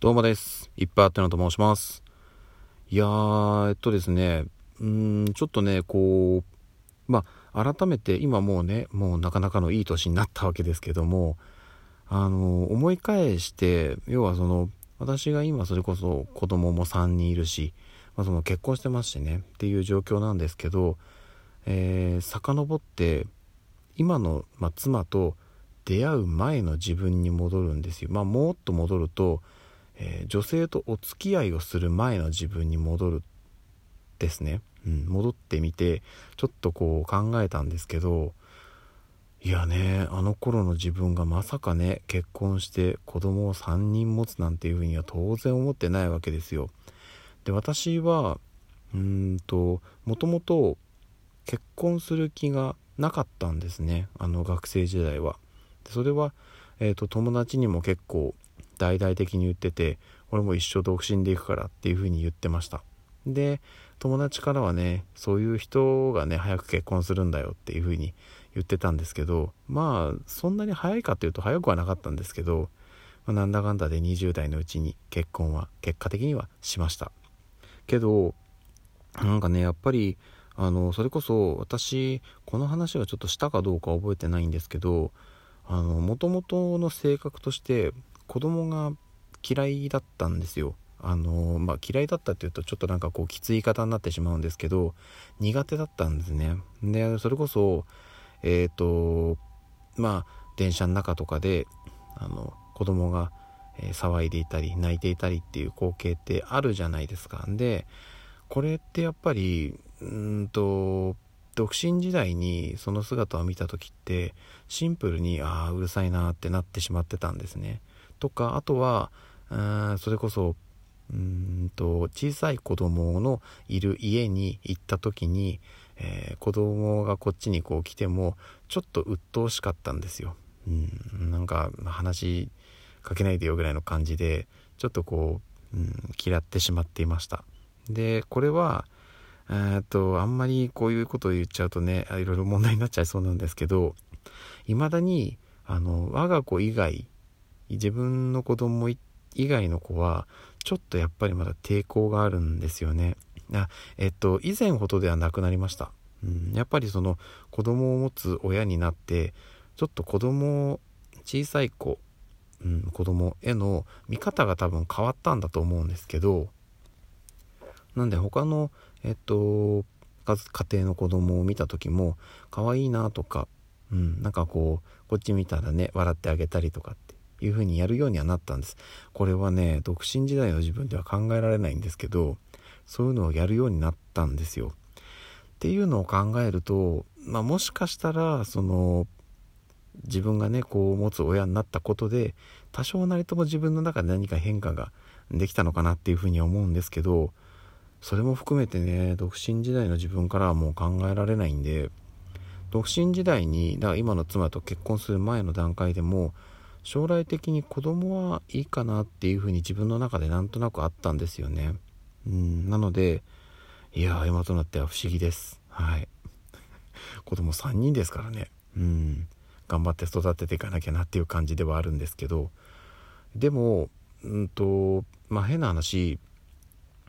どうもです。いっぱいあってのと申します。いやー、えっとですね、うーん、ちょっとね、こう、まあ、改めて今もうね、もうなかなかのいい年になったわけですけども、あの、思い返して、要はその、私が今それこそ子供も3人いるし、まあ、その結婚してますしね、っていう状況なんですけど、えー、遡って、今の、まあ、妻と出会う前の自分に戻るんですよ。まあ、もっと戻ると、えー、女性とお付き合いをする前の自分に戻るですね、うん、戻ってみてちょっとこう考えたんですけどいやねあの頃の自分がまさかね結婚して子供を3人持つなんていうふうには当然思ってないわけですよ。で私はうんともともと結婚する気がなかったんですねあの学生時代は。それは、えーと友達にも結構大々的に言ってて俺も一生独身で行くからっていう風に言ってました。で友達からはねそういう人がね早く結婚するんだよっていう風に言ってたんですけどまあそんなに早いかというと早くはなかったんですけど、まあ、なんだかんだで20代のうちに結婚は結果的にはしました。けどなんかねやっぱりあのそれこそ私この話はちょっとしたかどうか覚えてないんですけどあの元々の性格として子供が嫌いだったんですよ。あのまあ、嫌いだったっていうとちょっとなんかこうきつい言い方になってしまうんですけど苦手だったんですね。でそれこそえっ、ー、とまあ電車の中とかであの子供が、えー、騒いでいたり泣いていたりっていう光景ってあるじゃないですか。でこれってやっぱりうんと独身時代にその姿を見た時ってシンプルにああうるさいなってなってしまってたんですね。とかあとはそれこそうんと小さい子供のいる家に行った時に、えー、子供がこっちにこう来てもちょっと鬱陶しかったんですよ。うん、なんか話かけないでよぐらいの感じでちょっとこう、うん、嫌ってしまっていました。でこれはえっとあんまりこういうことを言っちゃうとねいろいろ問題になっちゃいそうなんですけど未だにあの我が子以外自分の子供以外の子はちょっとやっぱりまだ抵抗があるんですよね。あえっと以前ほどではなくなりました。うん、やっぱりその子供を持つ親になってちょっと子供小さい子、うん、子供への見方が多分変わったんだと思うんですけどなんで他のえっと家庭の子供を見た時も可愛いなとか、うん、なんかこうこっち見たらね笑ってあげたりとかっていう風にやるようにはなったんです。これはね独身時代の自分では考えられないんですけどそういうのをやるようになったんですよ。っていうのを考えると、まあ、もしかしたらその自分がねこう持つ親になったことで多少なりとも自分の中で何か変化ができたのかなっていうふうに思うんですけどそれも含めてね独身時代の自分からはもう考えられないんで独身時代にだから今の妻と結婚する前の段階でも将来的に子供はいいかなっていうふうに自分の中でなんとなくあったんですよね。うん、なので、いや今となっては不思議です。はい。子供3人ですからね。うん。頑張って育てていかなきゃなっていう感じではあるんですけど、でも、うんと、まあ変な話、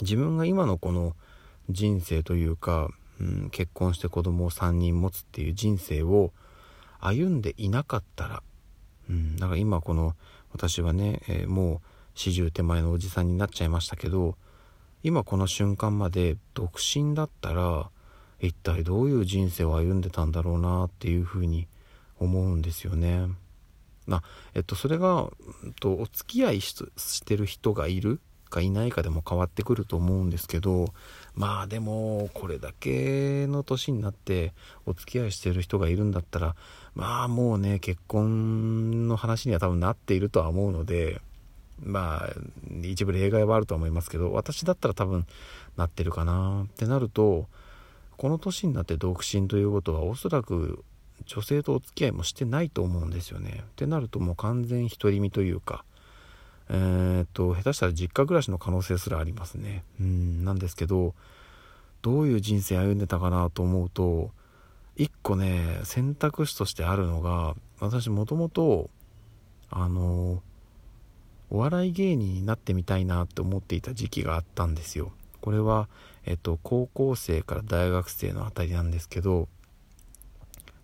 自分が今のこの人生というか、うん、結婚して子供を3人持つっていう人生を歩んでいなかったらうん、だから今この私はね、えー、もう40手前のおじさんになっちゃいましたけど今この瞬間まで独身だったら一体どういう人生を歩んでたんだろうなっていうふうに思うんですよね。な、えっと、それが、えっと、お付き合いしてる人がいるかいないかでも変わってくると思うんですけどまあでもこれだけの年になってお付き合いしてる人がいるんだったらまあもうね結婚の話には多分なっているとは思うのでまあ一部例外はあるとは思いますけど私だったら多分なってるかなってなるとこの年になって独身ということはおそらく女性とお付き合いもしてないと思うんですよね。ってなるともう完全独り身というかえー、っと下手したら実家暮らしの可能性すらありますね。うんなんですけどどういう人生歩んでたかなと思うと一個ね選択肢としてあるのが私もともとあのお笑い芸人になってみたいなって思っていた時期があったんですよこれは、えっと、高校生から大学生のあたりなんですけど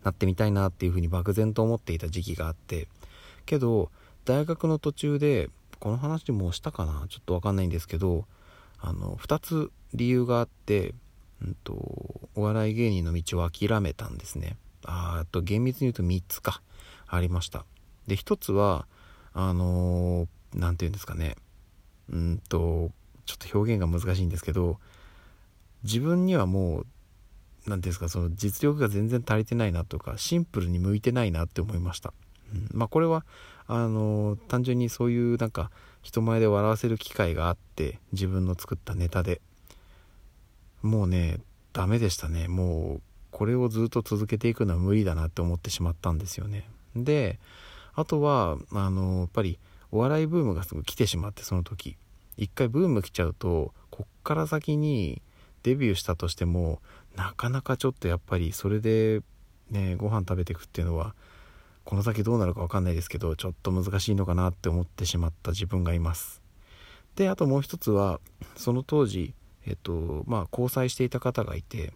なってみたいなっていうふうに漠然と思っていた時期があってけど大学の途中でこの話もしたかな？ちょっとわかんないんですけどあの2つ理由があって、うんと、お笑い芸人の道を諦めたんですね。あと厳密に言うと3つか。ありました。で1つはあの何、て言うんですかね。うんとちょっと表現が難しいんですけど自分にはもう何て言うんですかその実力が全然足りてないなとかシンプルに向いてないなって思いました、まあこれはあの単純にそういうなんか人前で笑わせる機会があって自分の作ったネタで。もうねダメでしたね。もうこれをずっと続けていくのは無理だなって思ってしまったんですよね。であとはあのやっぱりお笑いブームがすぐ来てしまってその時。一回ブーム来ちゃうとこっから先にデビューしたとしてもなかなかちょっとやっぱりそれでねご飯食べていくっていうのはこの先どうなるか分かんないですけどちょっと難しいのかなって思ってしまった自分がいます。であともう一つはその当時えっとまあ交際していた方がいて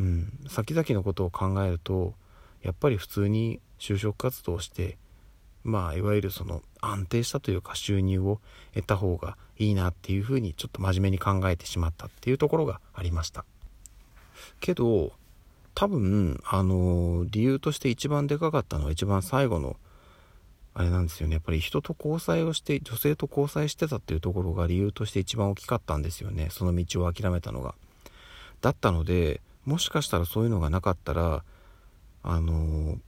うん先々のことを考えるとやっぱり普通に就職活動をしてまあいわゆるその安定したというか収入を得た方がいいなっていうふうにちょっと真面目に考えてしまったっていうところがありました。けど多分あの理由として一番でかかったのは一番最後のあれなんですよね。やっぱり人と交際をして女性と交際してたっていうところが理由として一番大きかったんですよね。その道を諦めたのが。だったのでもしかしたらそういうのがなかったらあの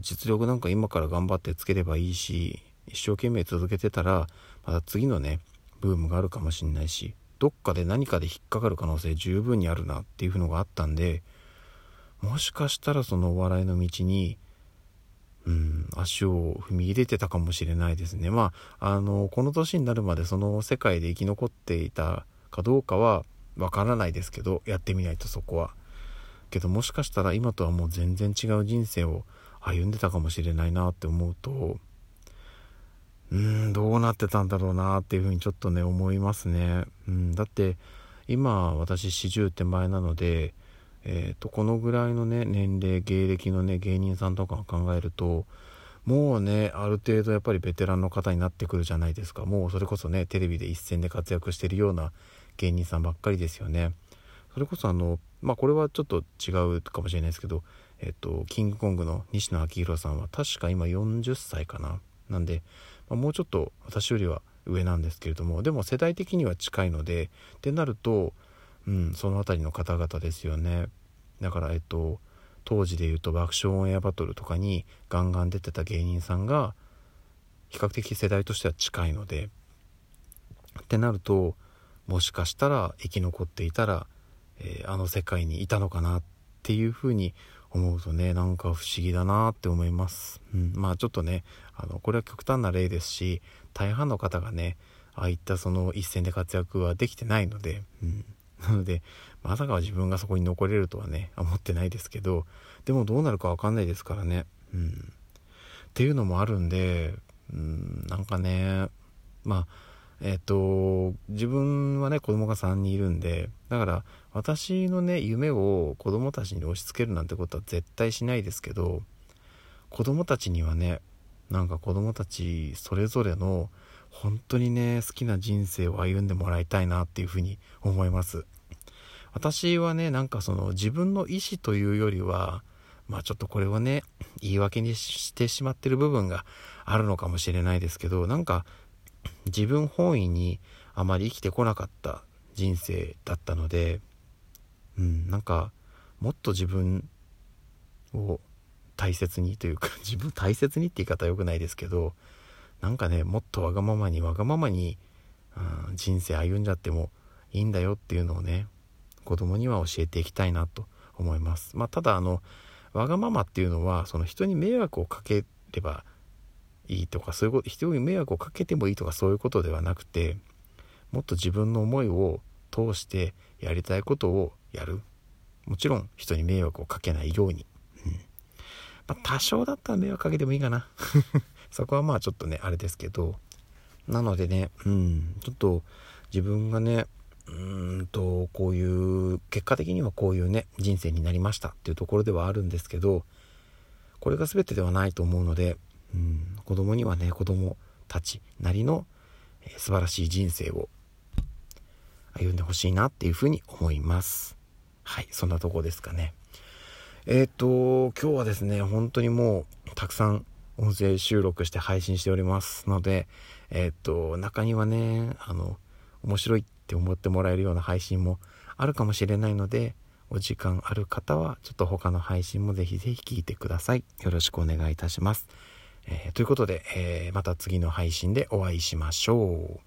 実力なんか今から頑張ってつければいいし一生懸命続けてたらまた次のねブームがあるかもしんないしどっかで何かで引っかかる可能性十分にあるなっていうのがあったんでもしかしたらそのお笑いの道にうん足を踏み入れてたかもしれないですね。まああのこの年になるまでその世界で生き残っていたかどうかはわからないですけどやってみないとそこは。けどもしかしたら今とはもう全然違う人生を歩んでたかもしれないなって思うとうーんどうなってたんだろうなっていうふうにちょっとね思いますね、うん、だって今私40手前なのでえーと、このぐらいのね年齢芸歴のね芸人さんとかを考えるともうねある程度やっぱりベテランの方になってくるじゃないですか。もうそれこそねテレビで一戦で活躍してるような芸人さんばっかりですよね。それこそあのまあこれはちょっと違うかもしれないですけどえっ、とキングコングの西野昭弘さんは確か今40歳かな。なんで、まあ、もうちょっと私よりは上なんですけれどもでも世代的には近いのでってなるとうん、その辺りの方々ですよね。だからえっと当時で言うと爆笑オンエアバトルとかにガンガン出てた芸人さんが比較的世代としては近いのでってなるともしかしたら生き残っていたら、えー、あの世界にいたのかなっていうふうに思うとねなんか不思議だなって思います、うん、まあちょっとねあのこれは極端な例ですし大半の方がねああいったその一戦で活躍はできてないので、うん、なので、まさか自分がそこに残れるとはね、思ってないですけど、でもどうなるかわかんないですからね。うん。っていうのもあるんで、うん、なんかね、まあ、えっ、と、自分はね、子供が3人いるんで、だから私のね、夢を子供たちに押し付けるなんてことは絶対しないですけど、子供たちにはね、なんか子供たちそれぞれの本当にね、好きな人生を歩んでもらいたいなっていうふうに思います。私はね、なんかその自分の意思というよりは、まあちょっとこれはね、言い訳にしてしまってる部分があるのかもしれないですけど、なんか自分本位にあまり生きてこなかった人生だったので、うん、なんかもっと自分を大切にというか、自分大切にって言い方は良くないですけど、なんかねもっとわがままにわがままに、うん、人生歩んじゃってもいいんだよっていうのをね子供には教えていきたいなと思います。まあただあのわがままっていうのはその人に迷惑をかければいいとかそういうこと人に迷惑をかけてもいいとかそういうことではなくてもっと自分の思いを通してやりたいことをやる。もちろん人に迷惑をかけないように、うん。まあ、多少だったら迷惑かけてもいいかな。そこはまあちょっとねあれですけどなのでね、うん、ちょっと自分がね、うんと、こういう、結果的にはこういうね、人生になりましたっていうところではあるんですけど、これが全てではないと思うので、うん、子供にはね、子供たちなりの、えー、素晴らしい人生を歩んでほしいなっていうふうに思います。はい、そんなとこですかね。えっ、と、今日はですね、本当にもう、たくさん音声収録して配信しておりますので、えっ、と、中にはね、あの、面白いって思ってもらえるような配信もあるかもしれないので、お時間ある方は、ちょっと他の配信もぜひぜひ聞いてください。よろしくお願いいたします。えー、ということで、えー、また次の配信でお会いしましょう。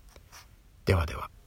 ではでは。